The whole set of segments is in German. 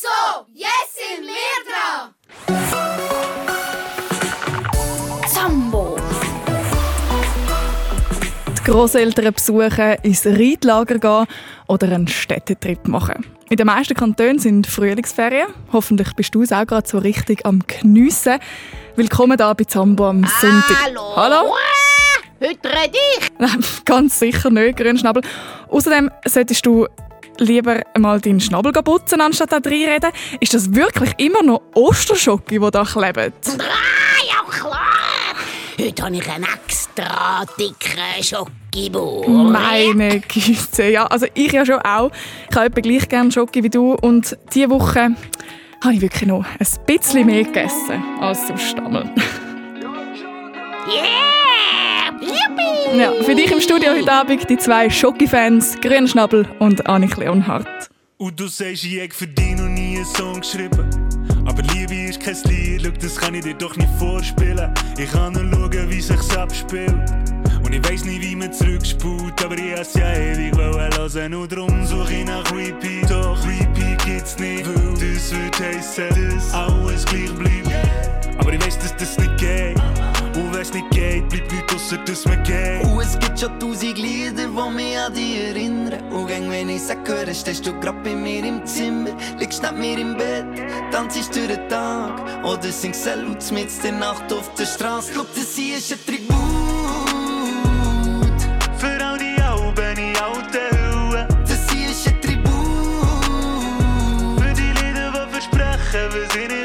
So, jetzt sind wir dran! Zambo. Die Grosseltern besuchen, ins Reitlager gehen oder einen Städtetrip machen. In den meisten Kantonen sind Frühlingsferien. Hoffentlich bist du es auch gerade so richtig am Geniessen. Willkommen hier bei Zambo am Sonntag. Hallo. Hallo? Heute rede ich. Nein, ganz sicher nicht, Grünschnabel. Außerdem solltest du lieber mal deinen Schnabel putzen, anstatt da reinreden. Ist das wirklich immer noch Osterschocke, die da kleben? Ah, ja klar. Heute habe ich einen extra dicken Schokibur. Meine Güte, ja. Also ich ja schon auch. Ich habe etwa gleich gerne Schoki wie du. Und diese Woche habe ich wirklich noch ein bisschen mehr gegessen als sonst einmal. Yeah! Ja, für dich im Studio heute Abend die zwei Schoki-Fans, Grünschnabel und Annik Leonhardt. Und du sagst, ich hätte für dich noch nie einen Song geschrieben. Aber Liebe ist kein Lied, schau, das kann ich dir doch nicht vorspielen. Ich kann nur schauen, wie sich's abspielt. Und ich weiss nicht, wie man zurückspult, aber ich has ja ewig hören. Und drum suche ich nach Repeat. Doch Repeat gibt's nicht, weil das würde heissen, dass alles gleich bleibt. Aber ich weiss, dass das nicht geht. Und wenn's nicht geht, bleibt nichts ausser, dass man geht. Und es gibt schon tausend Lieder, die mich an dich erinnern. Und gang, wenn ich sag, höre, stehst du grad bei mir im Zimmer. Liegst neben mir im Bett, tanzst durch den Tag. Oder singst Salut mit der Nacht auf der Straße. Schau, das hier ist ein Tribut. Für all die Alben in alten Hüllen. Das hier ist ein Tribut. Für die Lieder, die versprechen, was ich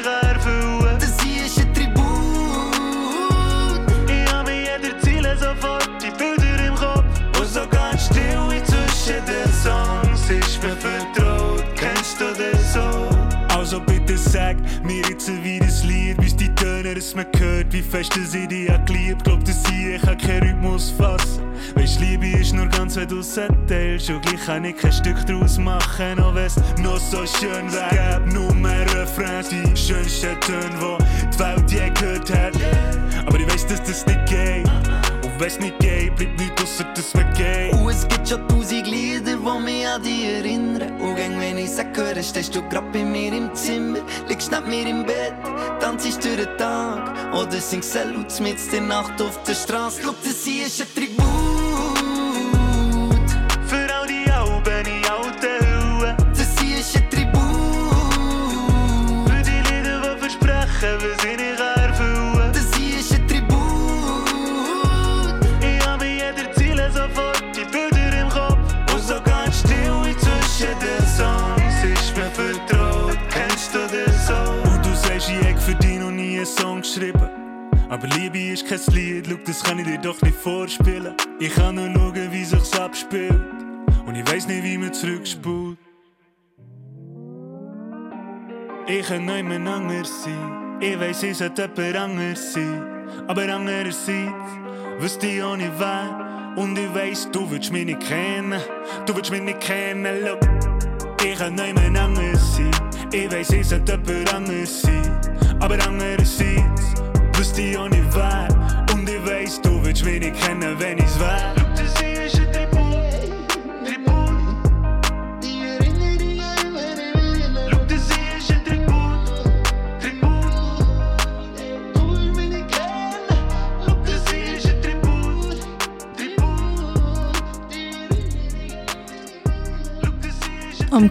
die Töne, dass man hört, wie fest ich dich hab geliebt. Glaub, dass ich, ich kann keinen Rhythmus fassen. Weisst, Liebe ist nur ganz, wenn du's erzählst. Und gleich kann ich kein Stück draus machen, auch wenn's noch so schön wär. Gäb nur mehr Refrains, die schönsten Töne, die die Welt je gehört hat. Aber ich weiss, dass das nicht geht. Wenn's nicht geht, bleibt nichts ausser, dass man geht. Und es gibt schon tausend Lieder, die mich an dich erinnern. Und gang, wenn ich sag, höre, stehst du grad bei mir im Zimmer. Liegst neben mir im Bett, tanzst durch den Tag. Oder singst Salut mit der Nacht auf der Straße. Schau, das hier ist ein Tribut. Für all die Alben in alten Hüllen. Das hier ist ein Tribut. Für die Lieder, die versprechen, was ich nicht geschrieben. Aber Liebe ist kein Lied, schau, das kann ich dir doch nicht vorspielen. Ich kann nur schauen, wie sich's abspielt. Und ich weiss nicht, wie man zurückspult. Ich kann niemand anders sein. Ich weiss, ich sollte jemand anders sein. Aber andererseits wüsste ich auch nicht wer. Und ich weiss, du willst mich nicht kennen. Du willst mich nicht kennen, look. Ich kann niemand anders sein. Ich weiss, ich sollte jemand anders sein. Aber andererseits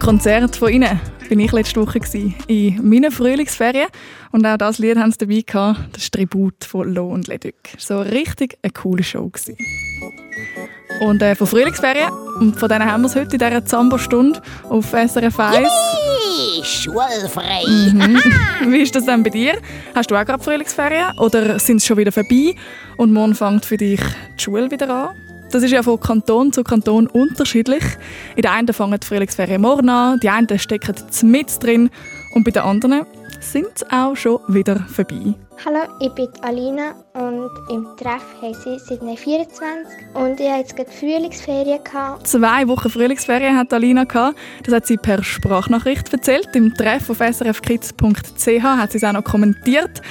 Konzert von Ihnen bin ich letzte Woche in meinen Frühlingsferien. Und auch das Lied haben sie dabei gehabt, das Tribut von Lo und Leduc. So richtig eine coole Show gewesen. Und äh, von Frühlingsferien, und von denen haben wir es heute in dieser Zambo-Stunde auf SRF 1. Yippie! Schulfrei. Wie ist das denn bei dir? Hast du auch gerade Frühlingsferien oder sind sie schon wieder vorbei und morgen fängt für dich die Schule wieder an? Das ist ja von Kanton zu Kanton unterschiedlich. In den einen fangen die Frühlingsferien morgen an, die einen stecken mit drin und bei den anderen sind sie auch schon wieder vorbei. Hallo, ich bin Alina und im Treff heiße ich seit 24 und ich hatte jetzt gerade Frühlingsferien. Gehabt. Zwei Wochen Frühlingsferien hat Alina gehabt. Das hat sie per Sprachnachricht erzählt. Im Treff auf srfkids.ch hat sie es auch noch kommentiert.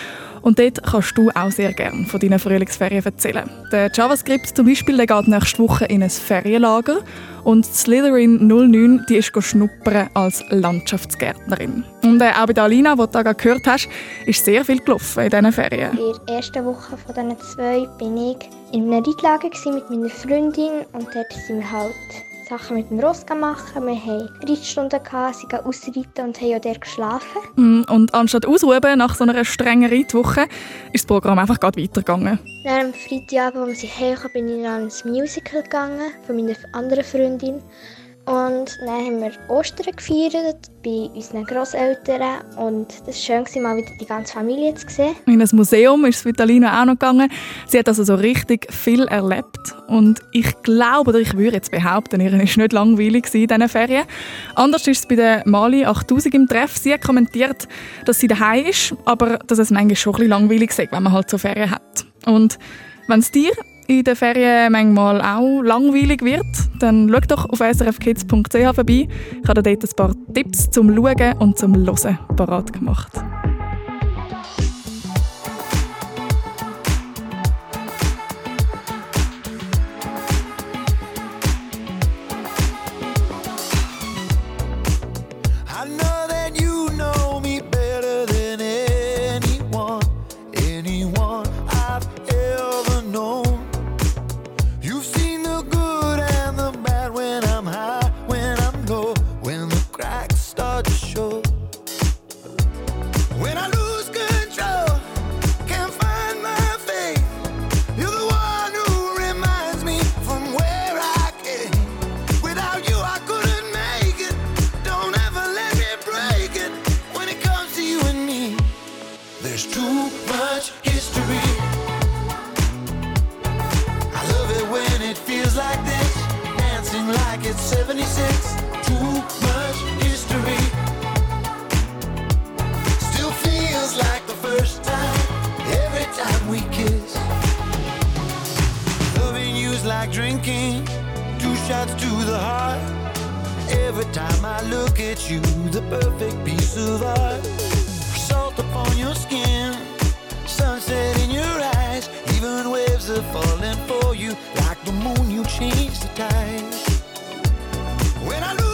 Und dort kannst du auch sehr gerne von deinen Frühlingsferien erzählen. Der JavaScript zum Beispiel der geht nächste Woche in ein Ferienlager. Und Slytherin 09 die ist schnuppern als Landschaftsgärtnerin. Und äh, auch bei der Alina, die du gehört hast, ist sehr viel gelaufen in diesen Ferien. In der ersten Woche von diesen zwei bin ich in einem Reitlager mit meiner Freundin und dort sind wir halt Sachen mit dem Ross machen. Wir hatten Reitstunden, sie ausreiten und haben auch dort geschlafen. Mm, und anstatt ausruhen nach so einer strengen Reitwoche, ist das Programm einfach gerade weitergegangen. Nach dem Freitagabend, als ich heimkam, bin ich an ein Musical gegangen von meiner anderen Freundin. Und dann haben wir Ostern gefeiert bei unseren Großeltern und es war schön, mal wieder die ganze Familie zu sehen. In ein Museum ist Vitalina auch noch gegangen. Sie hat also so richtig viel erlebt und ich glaube, oder ich würde jetzt behaupten, ihr war nicht langweilig in diesen Ferien. Anders ist es bei der Mali 8000 im Treff. Sie hat kommentiert, dass sie daheim ist, aber dass es manchmal schon ein bisschen langweilig ist, wenn man halt so Ferien hat. Und wenn es dir in den Ferien manchmal auch langweilig wird, dann schau doch auf srfkids.ch vorbei. Ich habe dort ein paar Tipps zum Schauen und zum Hören parat gemacht. drinking, two shots to the heart. Every time I look at you, the perfect piece of art. Salt upon your skin, sunset in your eyes, even waves are falling for you like the moon. You change the tide. When I lose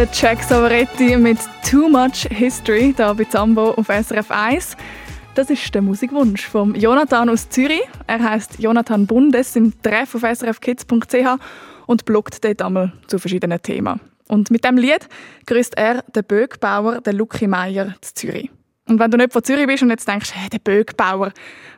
der Jack Savaretti mit Too Much History hier bei Zambo auf SRF 1. Das ist der Musikwunsch von Jonathan aus Zürich. Er heißt Jonathan Bundes im Treff auf srfkids.ch und bloggt dort einmal zu verschiedenen Themen. Und mit dem Lied grüßt er den Bögbauer, den Lucky Meier zu Zürich. Und wenn du nicht von Zürich bist und jetzt denkst, hey, der Bögbauer,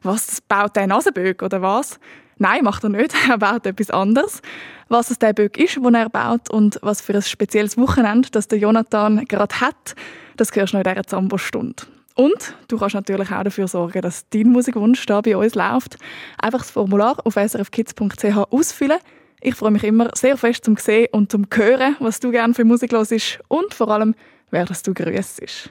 was baut der Nasenbög oder was? Nein, macht er nicht. Er baut etwas anderes. Was es der Böck ist, den er baut und was für ein spezielles Wochenende das der Jonathan gerade hat, das hörst du noch in dieser Zambo-Stunde. Und du kannst natürlich auch dafür sorgen, dass dein Musikwunsch da bei uns läuft. Einfach das Formular auf srfkids.ch ausfüllen. Ich freue mich immer sehr fest zum sehen und zum hören, was du gerne für Musik hörst und vor allem, wer das du grüßt.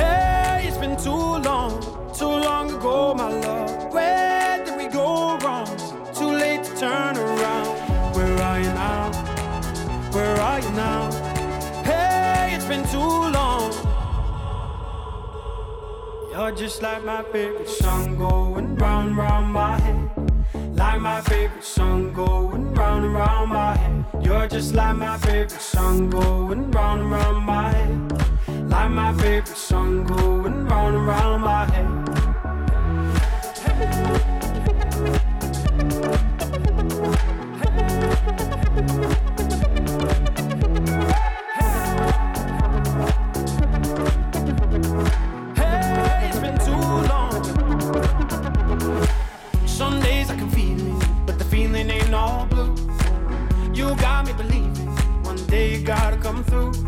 Hey, it's been too long, too long ago, my love. Where did we go wrong? Too late to turn around. Where are you now? Where are you now? Hey, it's been too long. You're just like my favorite song going round, round my head. Like my favorite song going round and round my head. You're just like my favorite song going round and round my head. Like my favorite song going round and round my head. Hey, it's been too long. Some days I can feel it, but the feeling ain't all blue. You got me believing one day you gotta come through.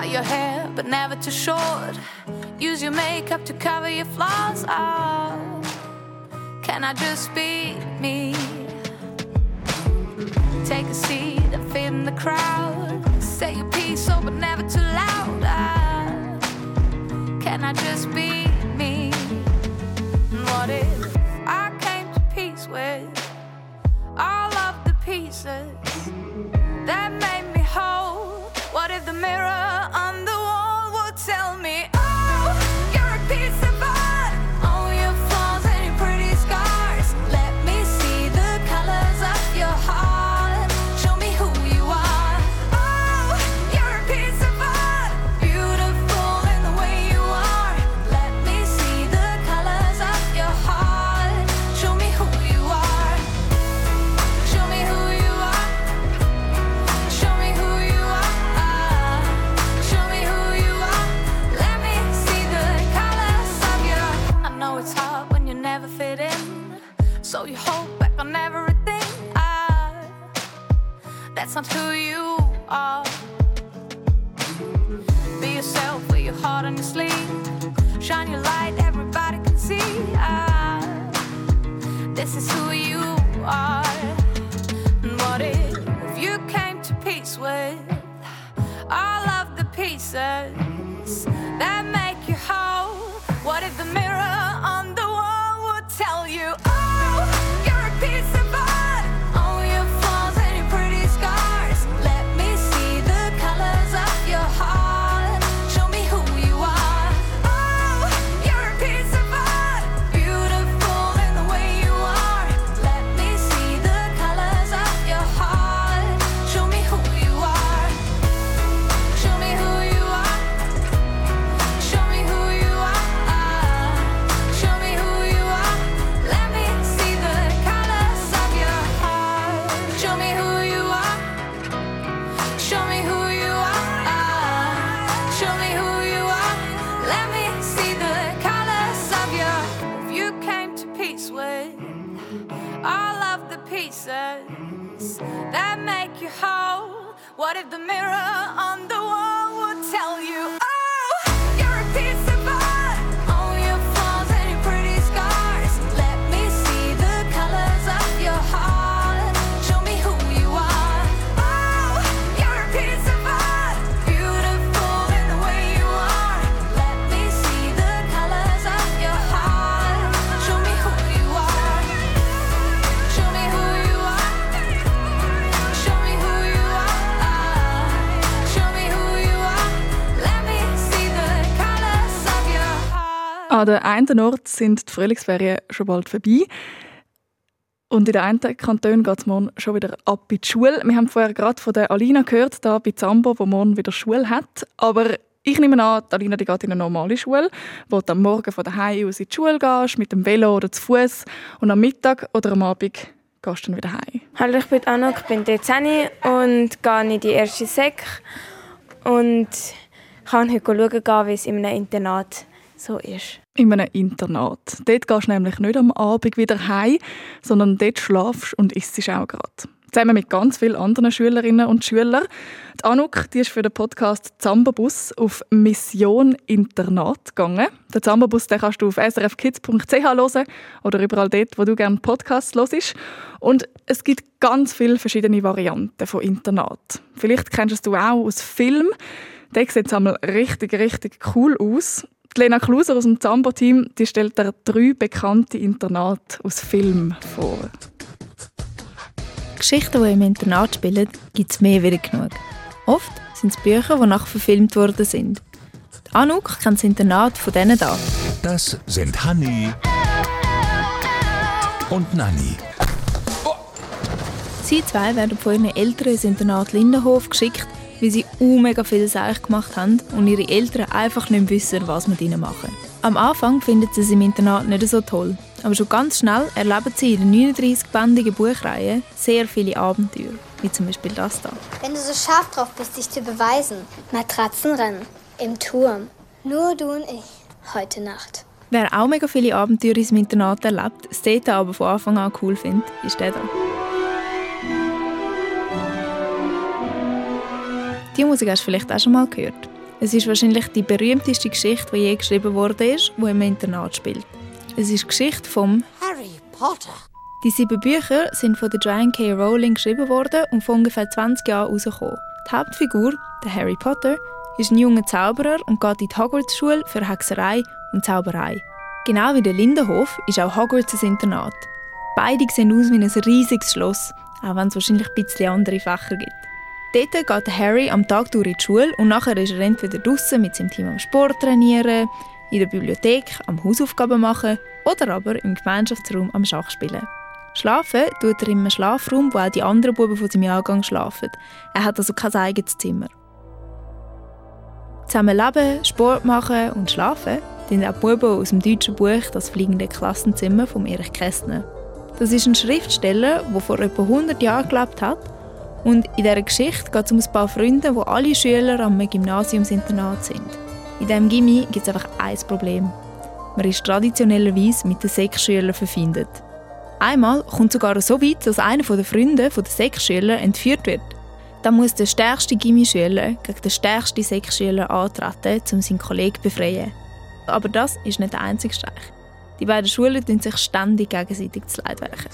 Cut your hair, but never too short. Use your makeup to cover your flaws. Oh, can I just be me? Take a seat and fit in the crowd. Say your piece, oh, but never too loud. Oh, can I just be me? And what if I came to peace with all of the pieces? Are. Be yourself, wear your heart on your sleeve. Shine your light, everybody can see. Ah, this is who you are. And what if you came to peace with all of the pieces that make you whole? What if the mirror An den einen Ort sind die Frühlingsferien schon bald vorbei. Und in den einen Kantonen geht es morgen schon wieder ab in die Schule. Wir haben vorher gerade von der Alina gehört, da bei Zambo, wo morgen wieder Schule hat. Aber ich nehme an, die Alina die geht in eine normale Schule, wo du am Morgen von daheim aus in die Schule gehst, mit dem Velo oder zu Fuß und am Mittag oder am Abend gehst du dann wieder heim. Hallo, ich bin Anna, ich bin 13 und gehe in die erste Sek. Und kann heute schauen, wie es in einem Internat so ist. In einem Internat. Dort gehst du nämlich nicht am Abend wieder heim, sondern dort schlafst und isst auch gerade. Zusammen mit ganz vielen anderen Schülerinnen und Schülern. Die Anuk die ist für den Podcast Zambabus auf Mission Internat gegangen. Den Zambabus den kannst du auf srfkids.ch hören oder überall dort, wo du gerne Podcasts hörst. Und es gibt ganz viele verschiedene Varianten von Internat. Vielleicht kennst du es auch aus Filmen. Da sieht einmal richtig, richtig cool aus. Die Lena Kluser aus dem Zambo-Team die stellt dir drei bekannte Internate aus Filmen vor. Geschichten, die im Internat spielen, gibt es mehr wie genug. Oft sind es Bücher, die nachverfilmt worden sind. Die Anouk kennt das Internat von denen da. Das sind Hanni und Nanni. Sie zwei werden von ihren Eltern ins Internat Lindenhof geschickt, weil sie u mega viel Seich gemacht haben und ihre Eltern einfach nicht wissen, was mit ihnen machen. Am Anfang finden sie es im Internat nicht so toll, aber schon ganz schnell erleben sie in der 39-bändigen Buchreihe sehr viele Abenteuer, wie zum Beispiel das da. Wenn du so scharf drauf bist, dich zu beweisen. Matratzenrennen. Im Turm. Nur du und ich. Heute Nacht. Wer auch mega viele Abenteuer im Internat erlebt, es dort aber von Anfang an cool findet, ist der da. Die Musik hast du vielleicht auch schon mal gehört. Es ist wahrscheinlich die berühmteste Geschichte, die je geschrieben wurde, die im Internat spielt. Es ist die Geschichte vom Harry Potter. Die sieben Bücher sind von der Joanne K. Rowling geschrieben worden und vor ungefähr 20 Jahren herausgekommen. Die Hauptfigur, der Harry Potter, ist ein junger Zauberer und geht in die Hogwarts-Schule für Hexerei und Zauberei. Genau wie der Lindenhof ist auch Hogwarts ein Internat. Beide sehen aus wie ein riesiges Schloss, auch wenn es wahrscheinlich ein bisschen andere Fächer gibt. Dort geht Harry am Tag durch in die Schule und nachher ist er entweder draußen mit seinem Team am Sport trainieren, in der Bibliothek am Hausaufgaben machen oder aber im Gemeinschaftsraum am Schach spielen. Schlafen tut er einem Schlafraum, wo auch die anderen Buben von seinem Jahrgang schlafen. Er hat also kein eigenes Zimmer. Zusammen leben, Sport machen und schlafen sind auch Buben aus dem deutschen Buch «Das fliegende Klassenzimmer» von Erich Kästner. Das ist ein Schriftsteller, der vor etwa 100 Jahren gelebt hat und in dieser Geschichte geht es um ein paar Freunde, wo alle Schüler am Gymnasiumsinternat sind. In diesem Gimmi gibt es einfach ein Problem. Man ist traditionellerweise mit den Sechsschülern verfindet. Einmal kommt sogar so weit, dass einer der Freunde der Sechsschüler entführt wird. Dann muss der stärkste Gimmischüler gegen den stärksten Sechsschüler antreten, um seinen Kollegen zu befreien. Aber das ist nicht der einzige Streich. Die beiden Schulen tun sich ständig gegenseitig zu Leid werken.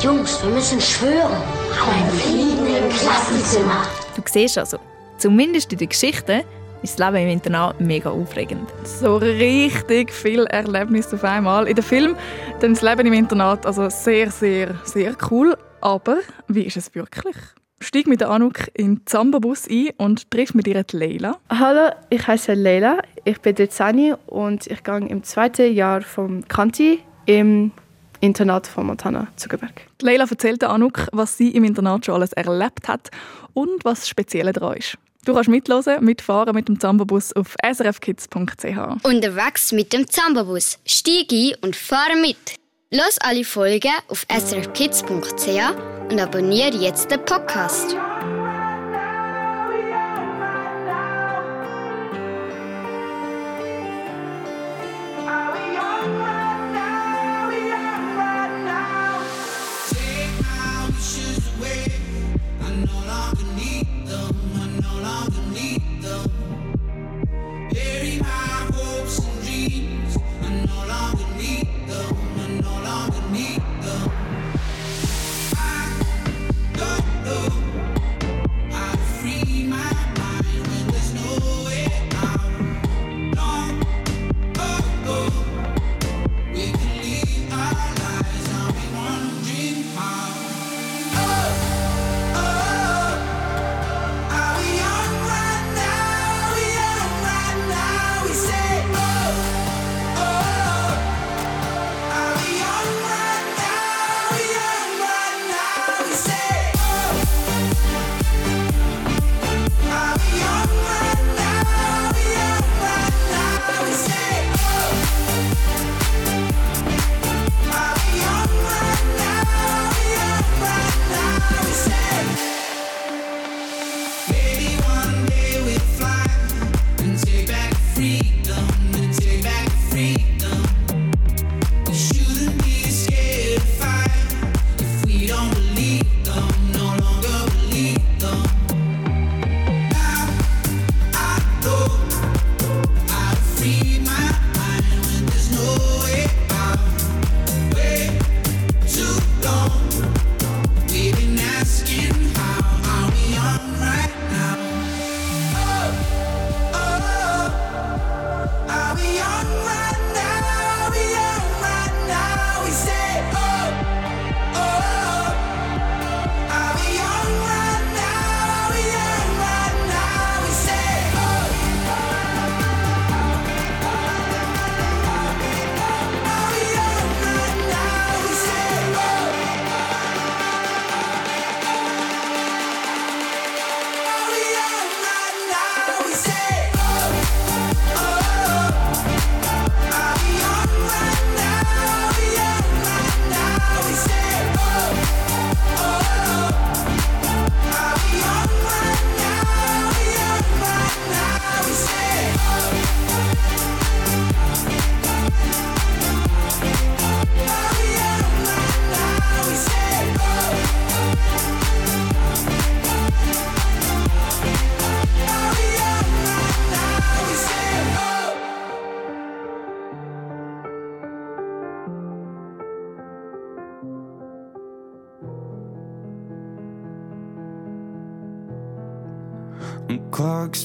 Jungs, wir müssen schwören. Ein Fliegen im Klassenzimmer. Du siehst also, zumindest in der Geschichte ist das Leben im Internat mega aufregend. So richtig viel Erlebnis auf einmal. In dem Film dann das Leben im Internat also sehr, sehr, sehr cool. Aber wie ist es wirklich? Steig mit der Anuk in den Zambabus ein und triff mit ihr Leila. Hallo, ich heiße Leila, ich bin 13 und ich gehe im zweiten Jahr vom Kanti im Internat von Montana, Zuckerberg. Leila erzählt der Anuk, was sie im Internat schon alles erlebt hat und was Spezielles daran ist. Du kannst mitlosen, mitfahren mit dem Zambabus auf srfkids.ch. Unterwegs mit dem Zambabus. Stieg ein und fahre mit. Los alle Folgen auf srfkids.ch und abonniere jetzt den Podcast.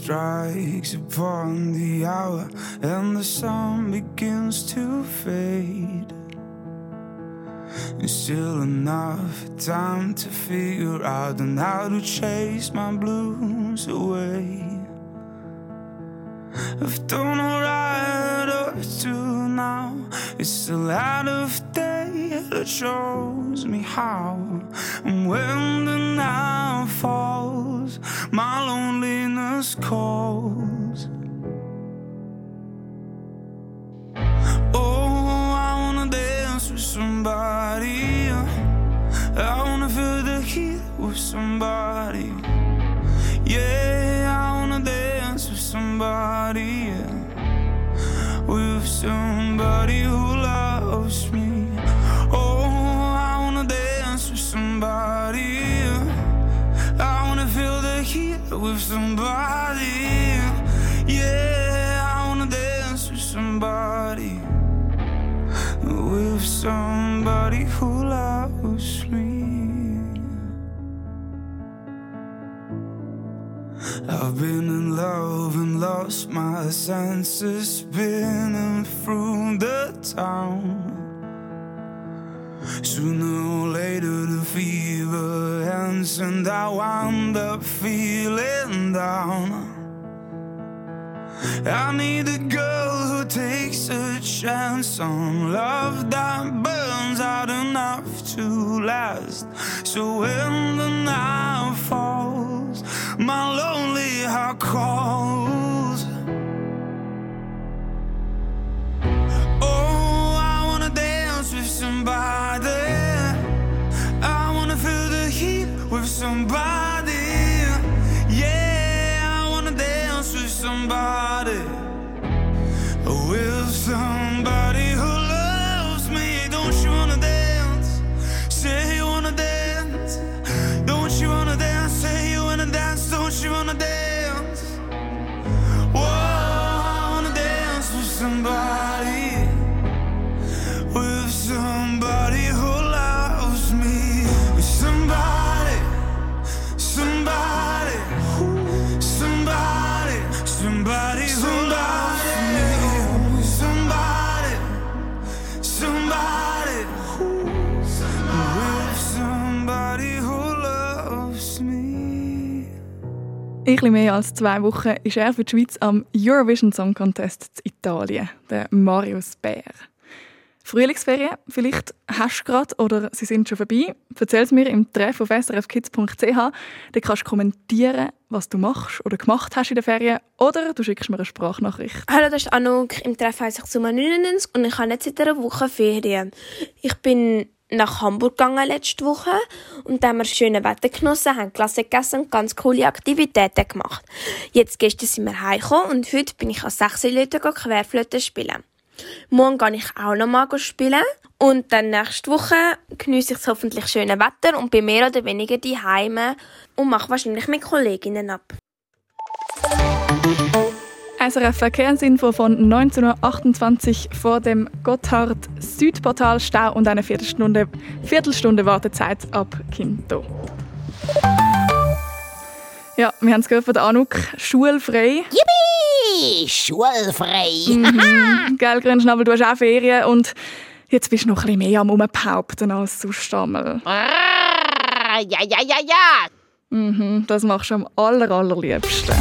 Strikes upon the hour and the sun begins to fade. It's still enough time to figure out and how to chase my blues away. I've done alright up to now. It's the light of day that shows me how. And when the night falls, my loneliness calls. Oh, I wanna dance with somebody. I wanna feel the heat with somebody. Yeah, I wanna dance with somebody. With somebody who loves me. With somebody. Yeah, I wanna dance with somebody. With somebody who loves me. I've been in love and lost my senses, spinning through the town. Sooner or later, the fever ends, and I wind up feeling down. I need a girl who takes a chance on love that burns out enough to last. So when the night falls, my lonely heart calls. Somebody. I wanna feel the heat with somebody. Ein bisschen mehr als zwei Wochen ist er für die Schweiz am Eurovision Song Contest in Italien, der Marius Bär. Frühlingsferien, vielleicht hast du gerade oder sie sind schon vorbei. Erzähl es mir im Treff auf srfkids.ch. Da kannst du kommentieren, was du machst oder gemacht hast in den Ferien oder du schickst mir eine Sprachnachricht. Hallo, das ist Anouk. Im Treff heisst ich Summa 99 und ich habe jetzt seit einer Woche Ferien. Ich bin nach Hamburg gegangen letzte Woche und da haben wir schöne Wetter genossen, haben Klasse gegessen und ganz coole Aktivitäten gemacht. Jetzt gestern sind wir heimgekommen und heute bin ich als 6 Leute Querflöte spielen. Morgen gehe ich auch noch mal spielen und dann nächste Woche geniesse ich das hoffentlich schöne Wetter und bin mehr oder weniger daheim und mache wahrscheinlich mit Kolleginnen ab. SRF Verkehrsinfo von 19.28 Uhr vor dem Gotthard Südportal Stau und eine Viertelstunde, Viertelstunde Wartezeit ab Kinto. Ja, wir haben es gehört von der Anuk, schulfrei. Yippie! Schulfrei! Mhm. Gell, Grünschnabel, du hast auch Ferien und jetzt bist du noch ein bisschen mehr am Umbehaupten als sonst einmal. Ja, ja, ja, ja! Mhm, das machst du am aller, allerliebsten.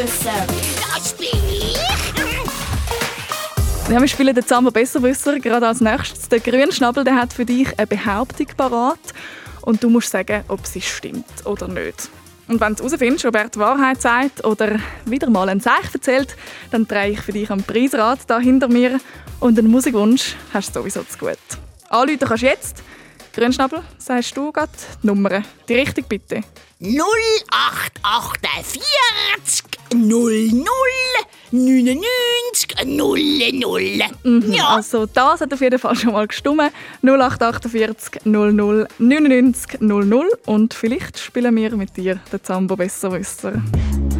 Zambo besser wissen. Das bin ich! Ja, wir spielen den Zambo Besserwisser gerade als nächstes. Der Grünschnabel der hat für dich eine Behauptung parat und du musst sagen, ob sie stimmt oder nicht. Und wenn du herausfindest, ob er die Wahrheit sagt oder wieder mal ein Zeichen erzählt, dann drehe ich für dich am Preisrad da hinter mir und einen Musikwunsch hast du sowieso zu gut. Anrufen kannst du jetzt. Grünschnabel, sagst du gerade die Nummer. Die richtig bitte. 0848 00 99 00. Mhm, Ja. Also das hat auf jeden Fall schon mal gestimmt. 0848 00 99 00 und vielleicht spielen wir mit dir den Zambo Besserwisser. Sometimes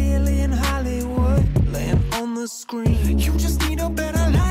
the screen. You just need a better life.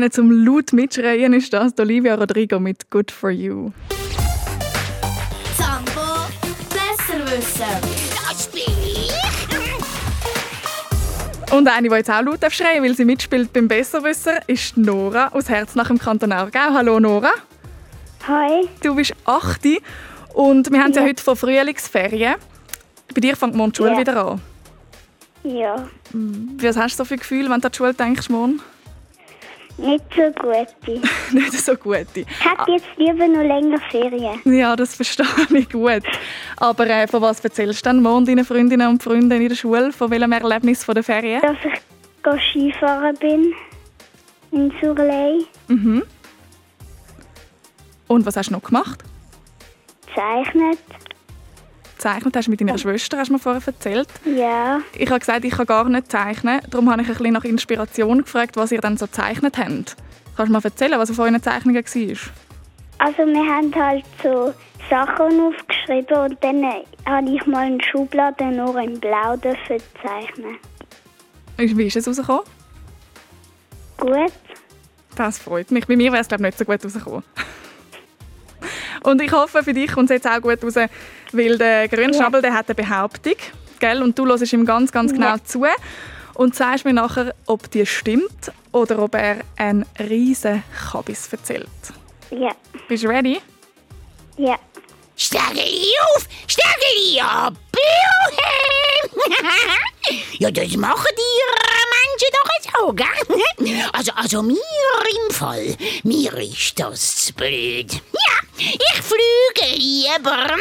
Einer zum laut mitschreien ist das, Olivia Rodrigo mit Good For You. Zambo besser wissen. Das ich. Und eine, die jetzt auch laut darf schreien weil sie mitspielt beim Besserwisser, ist Nora aus Herz nach dem Kanton Aargau. Hallo Nora. Hi. Du bist 8 und wir haben ja. heute vor Frühlingsferien. Bei dir fängt morgen die Schule Ja. wieder an. Ja, Was hast du so für Gefühl, wenn du an die Schule denkst morgen? Nicht so gute. Nicht so gute. Ich hätte jetzt lieber noch länger Ferien. Ja, das verstehe ich gut. Aber äh, von was erzählst du denn morgen deinen Freundinnen und Freunden in der Schule? Von welchem Erlebnis von der Ferien? Dass ich Skifahren bin in Surley, Mhm. Und was hast du noch gemacht? zeichnet. Gezeichnet hast du mit deiner Schwester, hast du mir vorher erzählt. Ja, Ich habe gesagt, ich kann gar nicht zeichnen. Darum habe ich ein bisschen nach Inspiration gefragt, was ihr dann so gezeichnet habt. Kannst du mir erzählen, was auf euren Zeichnungen war? also wir haben halt so Sachen aufgeschrieben und dann habe ich mal eine Schublade nur in Blau dürfen zeichnen. Wie ist es rausgekommen? Gut. Das freut mich. Bei mir wäre es glaube ich, nicht so gut rausgekommen. Und ich hoffe, für dich kommt es jetzt auch gut raus, weil der Grünschnabel der hat eine Behauptung. Gell? Und du hörst ihm ganz, ganz genau zu. Und sagst mir nachher, ob die stimmt oder ob er einen riesen Kabis erzählt. Ja, Bist du ready? ja. Stärkeli auf, Stärkeli ab. ja, das machen die Menschen doch jetzt auch? Also, also mir im Fall, mir ist das zu blöd. Ja, ich flüge lieber.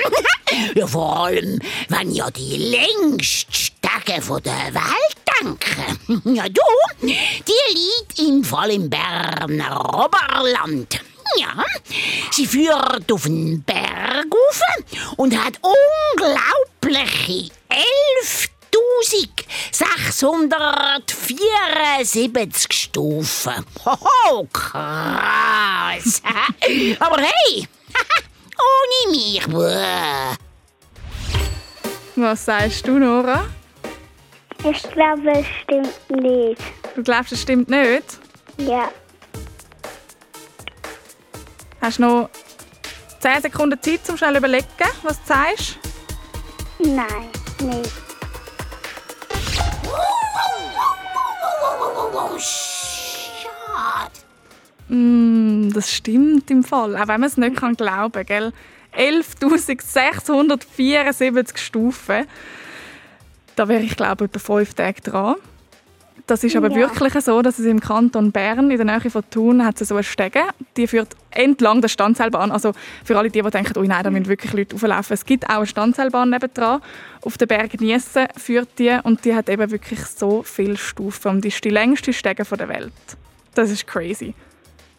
ja, vor allem, wenn ja die längste Strecke von der Welt denken. Ja, du, die liegt im Fall im Berner Oberland. Ja, sie führt auf den Berg rauf und hat unglaubliche 11.674 Stufen. Hoho, krass. Aber hey, ohne mich. Was sagst du, Nora? Ich glaube, es stimmt nicht. Du glaubst, es stimmt nicht? Ja, Hast du noch 10 Sekunden Zeit, um schnell zu überlegen, was du sagst? nein, nicht. Mm, das stimmt im Fall, auch wenn man es nicht kann glauben kann. 11.674 Stufen. Da wäre ich, glaube ich, etwa fünf Tage dran. Das ist aber Ja. wirklich so, dass es im Kanton Bern, in der Nähe von Thun, hat so eine Stege. Die führt entlang der Standseilbahn. Also für alle, die, die denken, oh nein, da müssen wirklich Leute auflaufen. Es gibt auch eine Standseilbahn nebendran. Auf den Berg Niesen führt die und die hat eben wirklich so viele Stufen. Und die ist die längste Stege der Welt. Das ist crazy.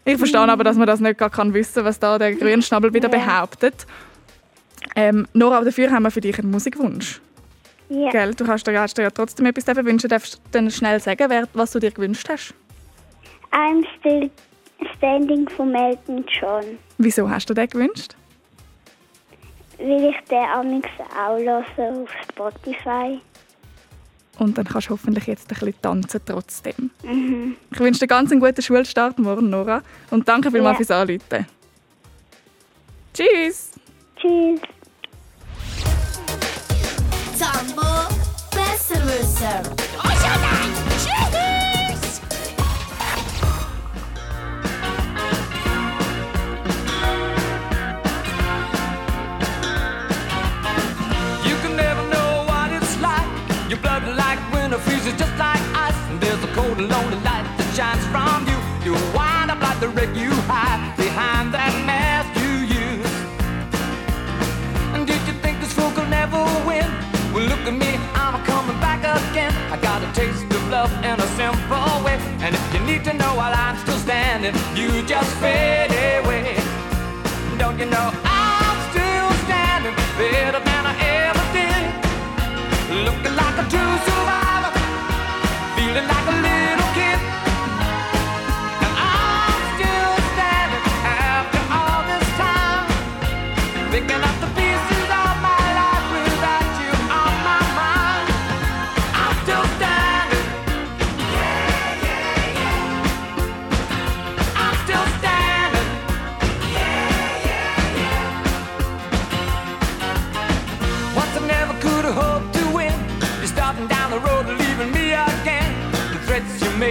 Ich verstehe aber, dass man das nicht gar kann wissen, was da der Grünschnabel wieder behauptet. Ähm, Nora, aber dafür haben wir für dich einen Musikwunsch. Ja. Gell? Du hast dir, hast dir ja trotzdem etwas wünschen. Darfst du dann schnell sagen, wer, was du dir gewünscht hast? I'm still standing von Elton John. Wieso hast du den gewünscht? Will ich den auch hören auf Spotify? Und dann kannst du hoffentlich jetzt ein bisschen tanzen trotzdem. Mhm. Ich wünsche dir ganz einen guten Schulstart morgen, Nora. Und danke vielmals Ja. fürs Anrufen. Tschüss! Tschüss! You can never know what it's like. Your blood like winter freezes just like ice. And there's a cold lonely light that shines from you. You wind up like the wreck you hide behind that in a simple way. And if you need to know while I'm still standing, you just fade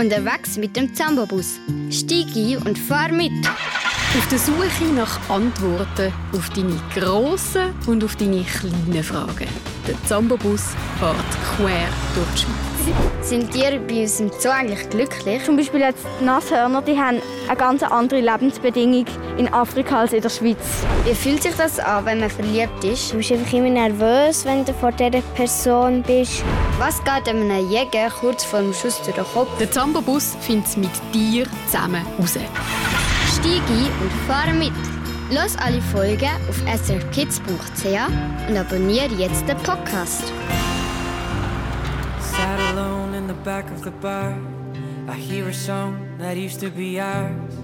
Unterwegs mit dem Zambobus. Steig ein und fahr mit. Auf der Suche nach Antworten auf deine grossen und auf deine kleinen Fragen. Der Zambobus fährt quer durch die Schweiz. Sind ihr bei uns im Zoo eigentlich glücklich? Zum Beispiel jetzt die Nashörner, die haben eine ganz andere Lebensbedingung in Afrika als in der Schweiz. Wie fühlt sich das an, wenn man verliebt ist? Du bist einfach immer nervös, wenn du vor dieser Person bist. Was geht einem Jäger kurz vor dem Schuss durch den Kopf? Der Zambobus findet es mit dir zusammen raus. Steig ein und fahr mit. Los alle Folgen auf srkids.ch und abonniere jetzt den Podcast. Sat alone in the back of the bar. I hear a song that used to be ours.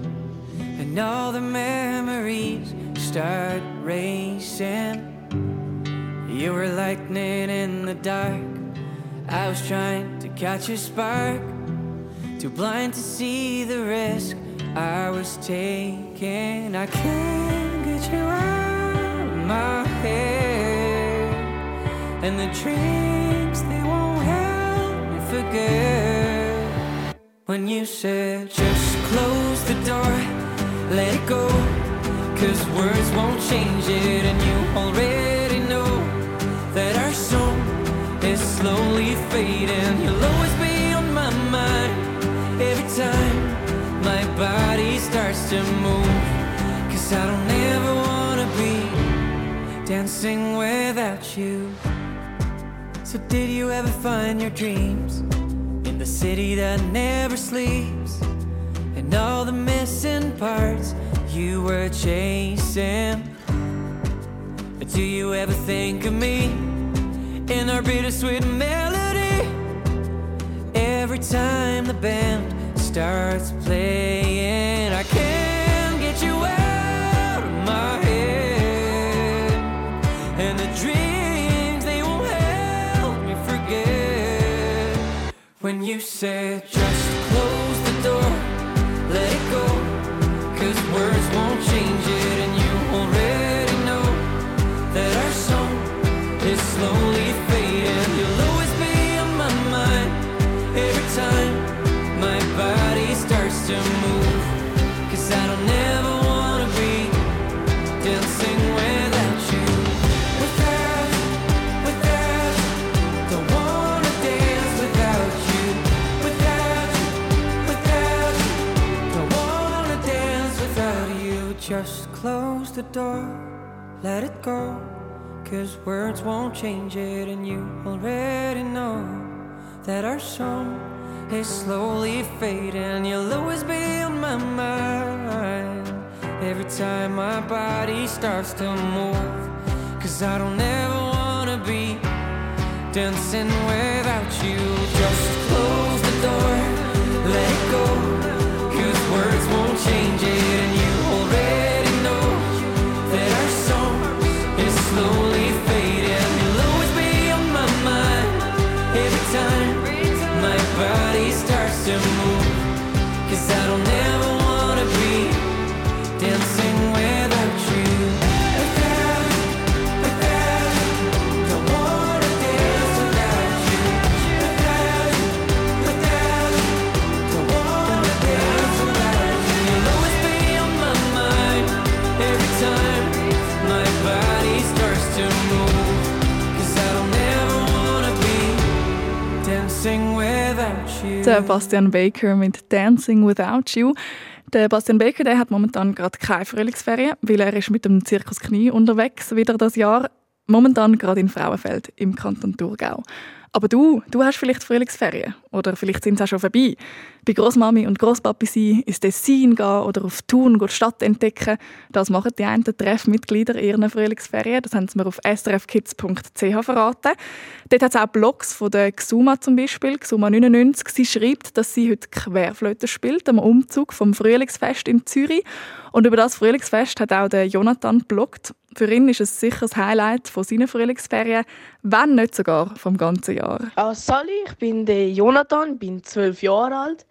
And all the memories start racing. You were lightning in the dark. I was trying to catch a spark. Too blind to see the risk I was taking. I can't get you out of my head. And the drinks, they won't help me forget. When you said, just close the door, let it go. Cause words won't change it, and you already know that our song is slowly fading. You'll always be on my mind every time my body starts to move. Cause I don't ever wanna be dancing without you. So, did you ever find your dreams in the city that never sleeps? And all the missing parts you were chasing? Do you ever think of me in our bittersweet melody? Every time the band starts playing, I can't get you out of my head. And the dreams, they won't help me forget. When you said, just close door, let it go. Cause words won't change it, and you already know that our song is slowly fading. You'll always be on my mind every time my body starts to move. Cause I don't ever wanna be dancing without you. Just close the door, let it go. To Der Bastian Baker mit Dancing Without You. Der Bastian Baker der hat momentan gerade keine Frühlingsferien, weil er ist mit dem Zirkus Knie unterwegs wieder das Jahr. Momentan gerade in Frauenfeld im Kanton Thurgau. Aber du, du hast vielleicht Frühlingsferien oder vielleicht sind sie auch schon vorbei. Bei Großmami und Großpapi sein, ins Tessin gehen oder auf gehen, die Stadt entdecken. Das machen die einen Treffmitglieder ihren Frühlingsferien. Das haben sie mir auf srfkids.ch verraten. Dort hat es auch Blogs von der Xuma zum Beispiel, Xuma 99. Sie schreibt, dass sie heute Querflöte spielt am Umzug vom Frühlingsfest in Zürich. Und über das Frühlingsfest hat auch der Jonathan bloggt. Für ihn ist es sicher das Highlight von seinen Frühlingsferien, wenn nicht sogar vom ganzen Jahr. Ah, Sally, ich bin der Jonathan, bin zwölf Jahre alt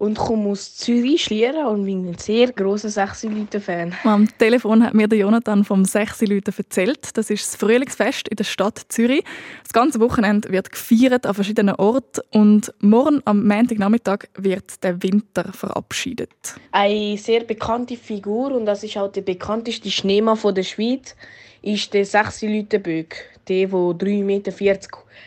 und komme aus Zürich, Schlieren und bin ein sehr grosser Sechsi-Leute-Fan. Am Telefon hat mir der Jonathan vom Sechsi Leute erzählt. Das ist das Frühlingsfest in der Stadt Zürich. Das ganze Wochenende wird gefeiert an verschiedenen Orten und morgen am Montagnachmittag wird der Winter verabschiedet. Eine sehr bekannte Figur und das ist auch der bekannteste Schneemann von der Schweiz, ist der Sechsi-Leute-Böck, der, der 3,40 Meter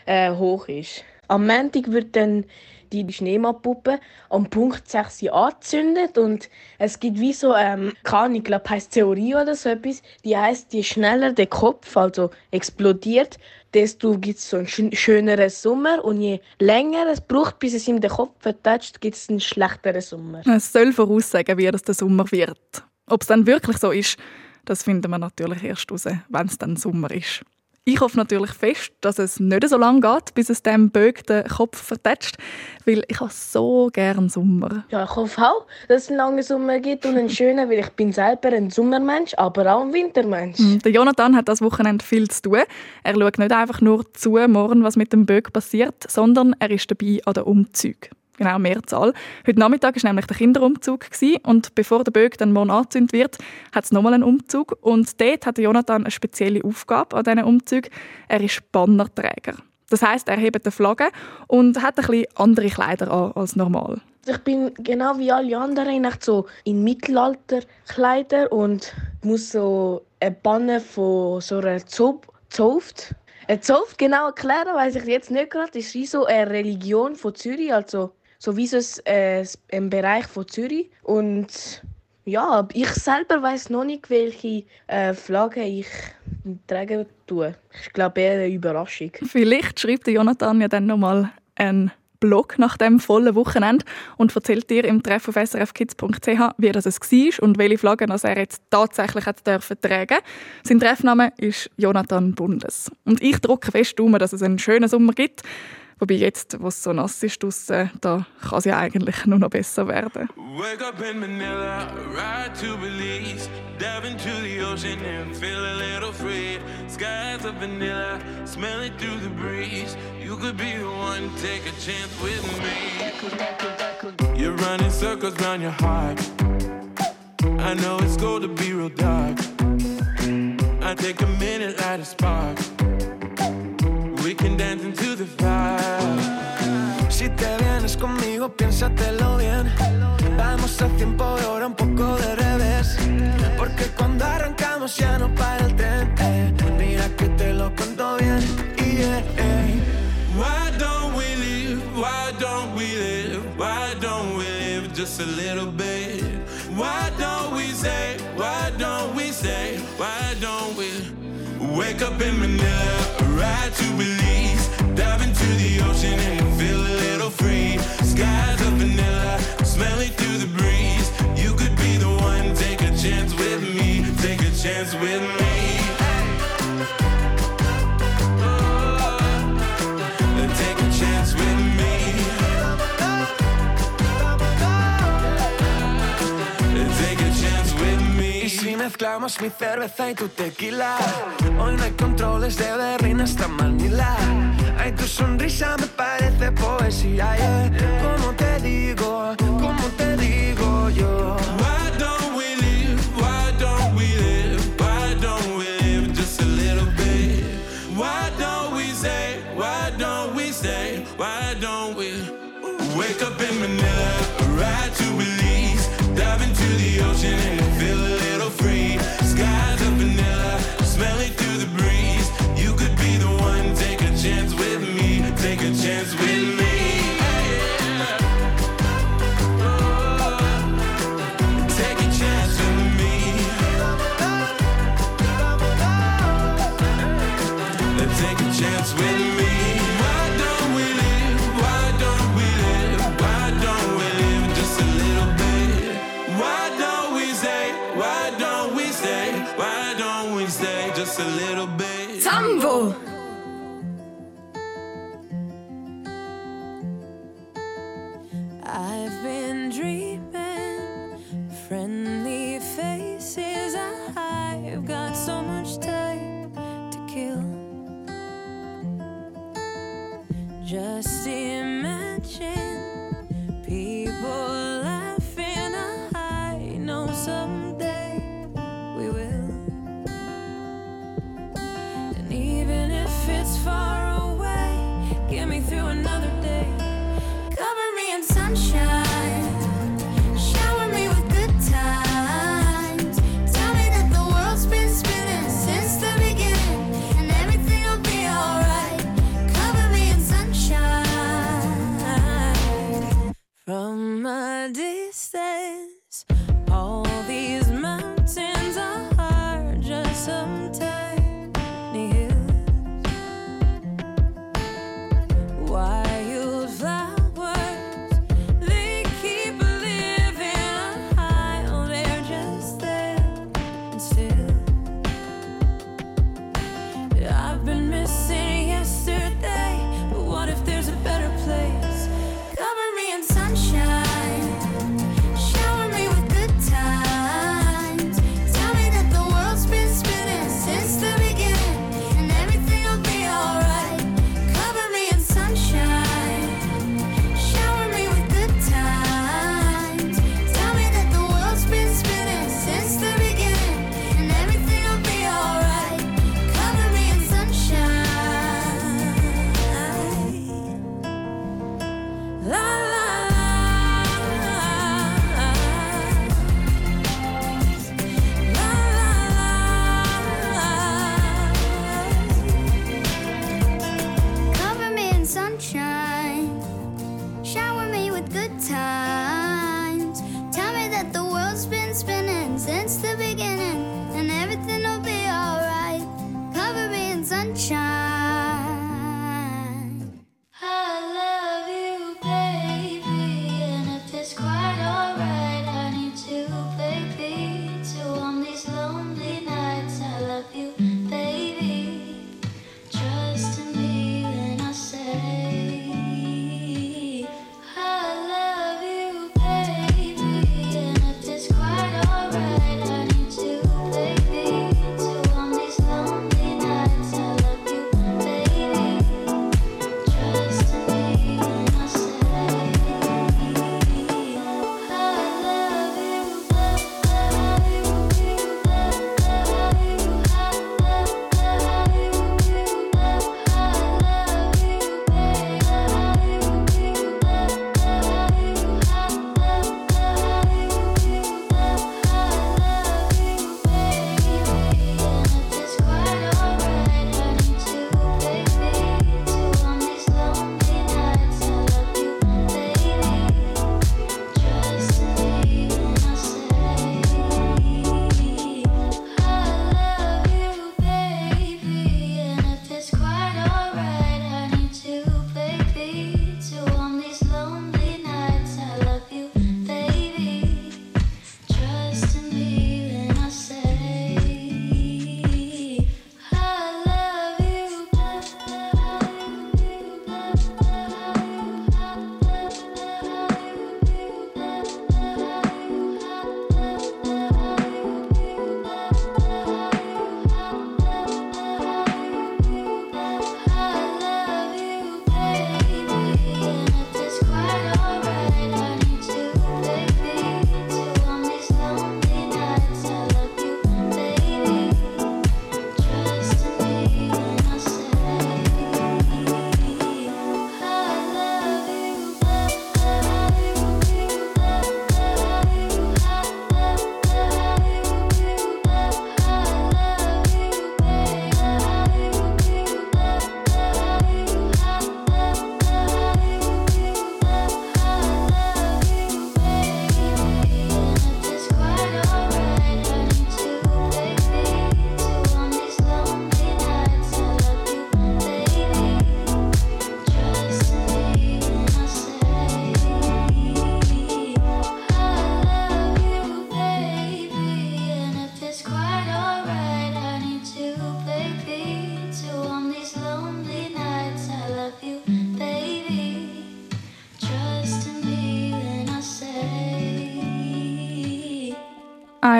äh, hoch ist. Am Montag wird dann die Schneemannpuppe am Punkt 6 Uhr angezündet und es gibt wie so, ähm, keine ich glaube, heisst Theorie oder so etwas, die heißt, je schneller der Kopf also explodiert, desto gibt es so einen schön- schöneren Sommer und je länger es braucht, bis es ihm den Kopf vertatscht, gibt es einen schlechteren Sommer. Es soll voraussagen, wie das der Sommer wird. Ob es dann wirklich so ist, das finden wir natürlich erst heraus, wenn es dann Sommer ist. Ich hoffe natürlich fest, dass es nicht so lange geht, bis es dem Böck den Kopf vertätscht, weil ich habe so gern Sommer. Ja, ich hoffe auch, dass es einen langen Sommer gibt und einen schönen, weil ich bin selber ein Sommermensch, aber auch ein Wintermensch. Mm, Der Jonathan hat das Wochenende viel zu tun. Er schaut nicht einfach nur zu, morgen, was mit dem Böck passiert, sondern er ist dabei an den Umzügen. Genau, Mehrzahl. Heute Nachmittag war nämlich der Kinderumzug und bevor der Böck dann morgen angezündet wird, hat es nochmal einen Umzug. Und dort hat Jonathan eine spezielle Aufgabe an diesen Umzug. Er ist Bannerträger. Das heißt, er hebt eine Flagge und hat ein bisschen andere Kleider an als normal. Ich bin genau wie alle anderen so in Mittelalterkleider und muss so eine Banne von so einer Zob Zoft. Eine Zoft genau erklären, weiß ich jetzt nicht gerade. Das ist wie so eine Religion von Zürich, also so wie ein, äh, ein Bereich von Zürich. Und ja, ich selber weiß noch nicht, welche äh, Flagge ich tragen tue. Ich glaube eher eine Überraschung. Vielleicht schreibt Jonathan ja dann nochmal einen Blog nach dem vollen Wochenende und erzählt dir im Treff auf srfkids.ch, wie das es war und welche Flaggen er jetzt tatsächlich hat dürfen tragen. Sein Treffname ist Jonathan Bundes. Und ich drücke fest dass es einen schönen Sommer gibt. Wobei jetzt, wo es so nass ist draussen, da kann es ja eigentlich nur noch besser werden. Wake up in Manila, ride to Belize, dive into the ocean and feel a little free. Skies of vanilla, smell it through the breeze. You could be the one, take a chance with me. You're running circles round your heart. I know it's going to be real dark. I take a minute, light a spark. Can dance into the fire. Si te vienes conmigo, piénsatelo bien. Vamos a tiempo de hora, un poco de revés. Porque cuando arrancamos ya no para el tren. eh. Mira que te lo cuento bien. Y eh, eh. Why don't we live? Why don't we live? Why don't we live just a little bit? Why don't we say? Why don't we say? Why don't we wake up in Manila, ride to Belize, dive into the ocean and feel a little free? Skies of vanilla, smell it through the breeze. You could be the one, take a chance with me, take a chance with me. Mezclamos mi cerveza y tu tequila. Hoy no hay controles de Berlín hasta Manila. Ay, tu sonrisa me parece poesía. Yeah. ¿Cómo te digo? ¿Cómo te digo yo?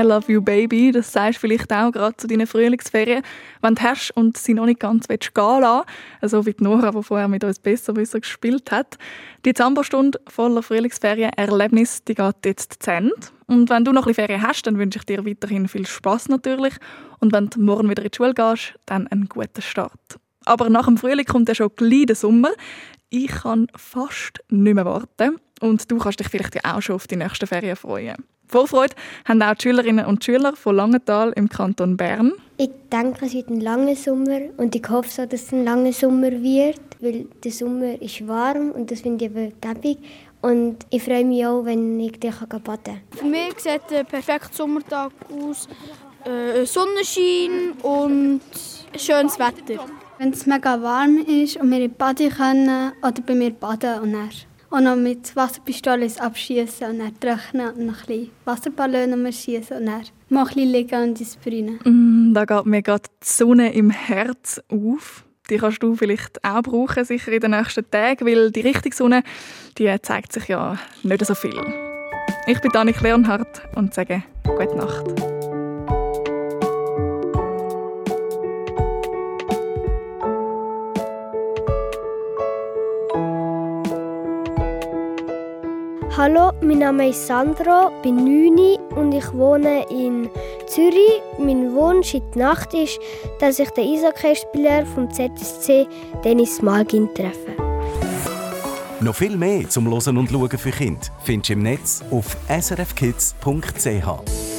I Love You Baby. Das sagst du vielleicht auch gerade zu deinen Frühlingsferien, wenn du hast und sie noch nicht ganz gehen lassen So wie die Nora, die vorher mit uns besser gespielt hat. Die Zamba-Stunde voller Frühlingsferien-Erlebnis, die geht jetzt zu Ende. Und wenn du noch ein bisschen Ferien hast, dann wünsche ich dir weiterhin viel Spaß natürlich. Und wenn du morgen wieder in die Schule gehst, dann einen guten Start. Aber nach dem Frühling kommt ja schon gleich der Sommer. Ich kann fast nicht mehr warten. Und du kannst dich vielleicht auch schon auf die nächsten Ferien freuen. Vorfreude haben auch die Schülerinnen und Schüler von Langenthal im Kanton Bern. Ich denke, es wird ein langer Sommer und ich hoffe so, dass es ein langer Sommer wird, weil der Sommer ist warm und das finde ich aber gäbig. Und ich freue mich auch, wenn ich dich baden kann. Für mich sieht ein perfekter Sommertag aus. Äh, Sonnenschein und schönes Wetter. Wenn es mega warm ist und wir in die Bade können oder bei mir baden und dann auch noch mit Wasserpistolen abschießen und dann trocknen und noch ein bisschen Wasserballone schießen und dann mal ein bisschen liegen und ins. Mm, da geht mir gerade die Sonne im Herz auf. Die kannst du vielleicht auch brauchen, sicher in den nächsten Tagen, weil die richtige Sonne, die zeigt sich ja nicht so viel. Ich bin Danik Leonhardt und sage gute Nacht. Hallo, mein Name ist Sandro, bin 9 und ich wohne in Zürich. Mein Wunsch in der Nacht ist, dass ich den Eishockeyspieler vom ZSC Dennis Malgin treffe. Noch viel mehr zum Losen und Schauen für Kinder findest du im Netz auf srfkids.ch.